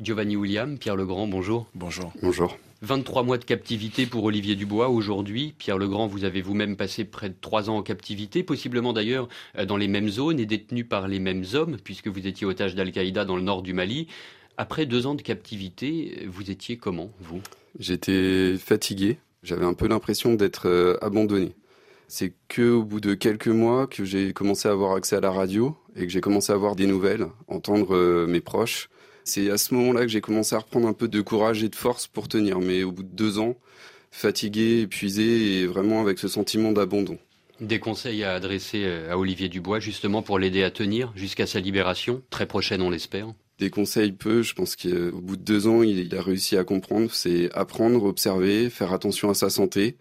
Giovanni William, Pierre Legrand, bonjour. Bonjour. Bonjour. 23 mois de captivité pour Olivier Dubois aujourd'hui. Pierre Legrand, vous avez vous-même passé près de 3 ans en captivité, possiblement d'ailleurs euh, dans les mêmes zones et détenu par les mêmes hommes, puisque vous étiez otage d'Al-Qaïda dans le nord du Mali. Après deux ans de captivité, vous étiez comment, vous? J'étais fatigué. J'avais un peu l'impression d'être euh, abandonné. C'est que au bout de quelques mois que j'ai commencé à avoir accès à la radio et que j'ai commencé à avoir des nouvelles, entendre euh, mes proches. C'est à ce moment-là que j'ai commencé à reprendre un peu de courage et de force pour tenir. Mais au bout de deux ans, fatigué, épuisé et vraiment avec ce sentiment d'abandon. Des conseils à adresser euh, à Olivier Dubois justement pour l'aider à tenir jusqu'à sa libération, très prochaine on l'espère des conseils peu. Je pense qu'au bout de deux ans, il, a réussi à comprendre. C'est apprendre, observer, faire attention à sa santé,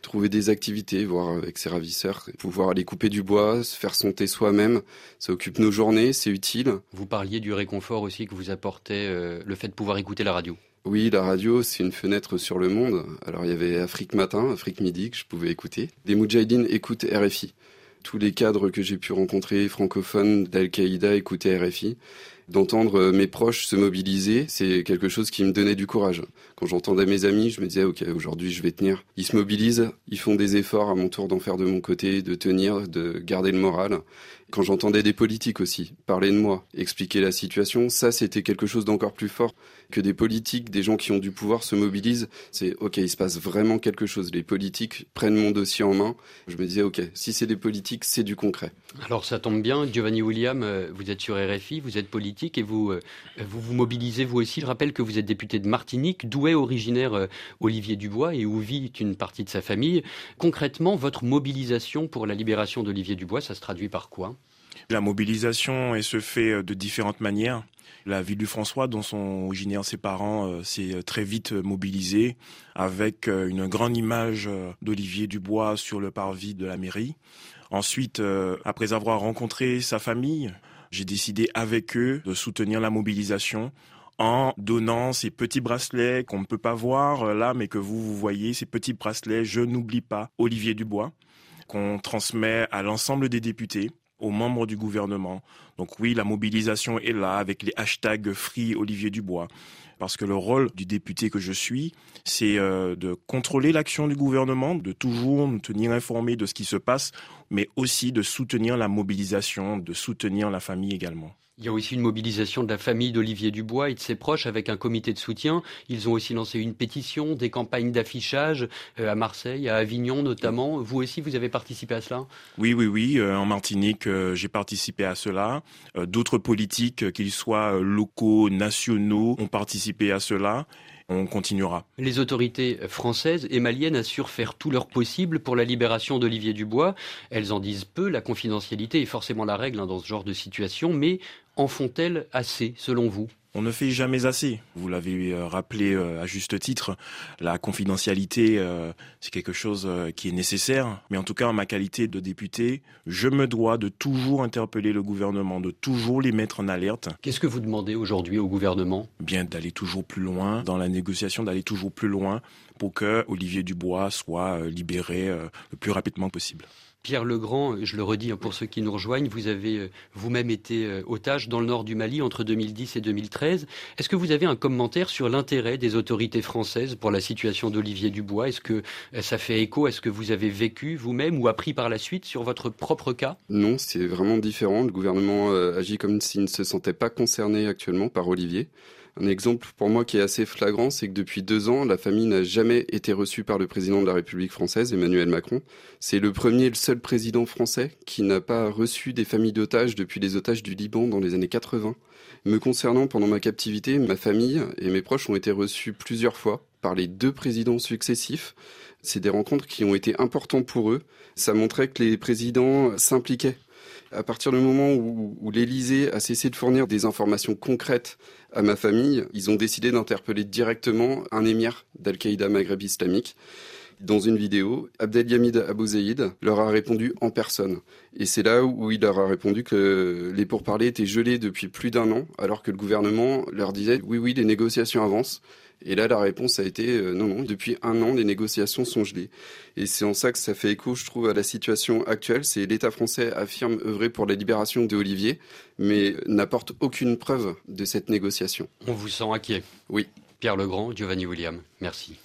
trouver des activités, voir avec ses ravisseurs, pouvoir aller couper du bois, se faire son thé soi-même. Ça occupe nos journées, c'est utile. Vous parliez du réconfort aussi que vous apportait euh, le fait de pouvoir écouter la radio. Oui, la radio, c'est une fenêtre sur le monde. Alors, il y avait Afrique Matin, Afrique Midi, que je pouvais écouter. Des Moudjahidines écoutent RFI. Tous les cadres que j'ai pu rencontrer, francophones d'Al-Qaïda, écoutaient RFI d'entendre euh, mes proches se mobiliser, c'est quelque chose qui me donnait du courage. Quand j'entendais mes amis, je me disais, OK, aujourd'hui, je vais tenir. Ils se mobilisent, ils font des efforts à mon tour d'en faire de mon côté, de tenir, de garder le moral. Quand j'entendais des politiques aussi parler de moi, expliquer la situation, ça, c'était quelque chose d'encore plus fort que des politiques, des gens qui ont du pouvoir se mobilisent. C'est, OK, il se passe vraiment quelque chose. Les politiques prennent mon dossier en main. Je me disais, OK, si c'est des politiques, c'est du concret. Alors, ça tombe bien. Giovanni William, euh, vous êtes sur RFI, vous êtes politique et vous, euh, vous vous mobilisez vous aussi. Je rappelle que vous êtes député de Martinique, d'où est originaire euh, Olivier Dubois et où vit une partie de sa famille. Concrètement, votre mobilisation pour la libération d'Olivier Dubois, ça se traduit par quoi? La mobilisation se fait euh, de différentes manières. La ville du François, dont sont originaires ses parents, s'est très vite mobilisée avec une grande image d'Olivier Dubois sur le parvis de la mairie. Ensuite, après avoir rencontré sa famille, j'ai décidé avec eux de soutenir la mobilisation en donnant ces petits bracelets qu'on ne peut pas voir euh, là, mais que vous, vous voyez, ces petits bracelets, je n'oublie pas Olivier Dubois, qu'on transmet à l'ensemble des députés aux membres du gouvernement. Donc oui, la mobilisation est là avec les hashtags Free Olivier Dubois. Parce que le rôle du député que je suis, c'est euh, de contrôler l'action du gouvernement, de toujours nous tenir informés de ce qui se passe, mais aussi de soutenir la mobilisation, de soutenir la famille également. Il y a aussi une mobilisation de la famille d'Olivier Dubois et de ses proches avec un comité de soutien. Ils ont aussi lancé une pétition, des campagnes d'affichage euh, à Marseille, à Avignon notamment. Vous aussi, vous avez participé à cela? Oui, oui, oui. Euh, en Martinique, j'ai participé à cela. D'autres politiques, qu'ils soient locaux, nationaux, ont participé à cela on continuera. Les autorités françaises et maliennes assurent faire tout leur possible pour la libération d'Olivier Dubois. Elles en disent peu, la confidentialité est forcément la règle hein, dans ce genre de situation, mais en font-elles assez selon vous? On ne fait jamais assez. Vous l'avez euh, rappelé euh, à juste titre, la confidentialité, euh, c'est quelque chose qui est nécessaire. Mais en tout cas, en ma qualité de député, je me dois de toujours interpeller le gouvernement, de toujours les mettre en alerte. Qu'est-ce que vous demandez aujourd'hui au gouvernement? Bien d'aller toujours plus loin dans la négociation, d'aller toujours plus loin pour que Olivier Dubois soit libéré le plus rapidement possible. Pierre Legrand, je le redis hein, pour ceux qui nous rejoignent, vous avez euh, vous-même été euh, otage dans le nord du Mali entre 2010 et 2013. Est-ce que vous avez un commentaire sur l'intérêt des autorités françaises pour la situation d'Olivier Dubois? Est-ce que euh, ça fait écho Est-ce que vous avez vécu vous-même ou appris par la suite sur votre propre cas? Non, c'est vraiment différent. Le gouvernement agit comme s'il ne se sentait pas concerné actuellement par Olivier. Un exemple pour moi qui est assez flagrant, c'est que depuis deux ans, la famille n'a jamais été reçue par le président de la République française, Emmanuel Macron. C'est le premier et le seul président français qui n'a pas reçu des familles d'otages depuis les otages du Liban dans les années 80. Me concernant, pendant ma captivité, ma famille et mes proches ont été reçus plusieurs fois par les deux présidents successifs. C'est des rencontres qui ont été importantes pour eux. Ça montrait que les présidents s'impliquaient à partir du moment où, où l'Élysée a cessé de fournir des informations concrètes à ma famille, ils ont décidé d'interpeller directement un émir d'Al-Qaïda Maghreb islamique Dans une vidéo, Abdelhamid Abou Zeid leur a répondu en personne. Et c'est là où il leur a répondu que les pourparlers étaient gelés depuis plus d'un an, alors que le gouvernement leur disait oui, oui, les négociations avancent. Et là, la réponse a été euh, non, non, depuis un an, les négociations sont gelées. Et c'est en ça que ça fait écho, je trouve, à la situation actuelle. C'est l'État français affirme œuvrer pour la libération de Olivier, mais n'apporte aucune preuve de cette négociation. On vous sent inquiet Oui. Pierre Legrand, Giovanni William, merci.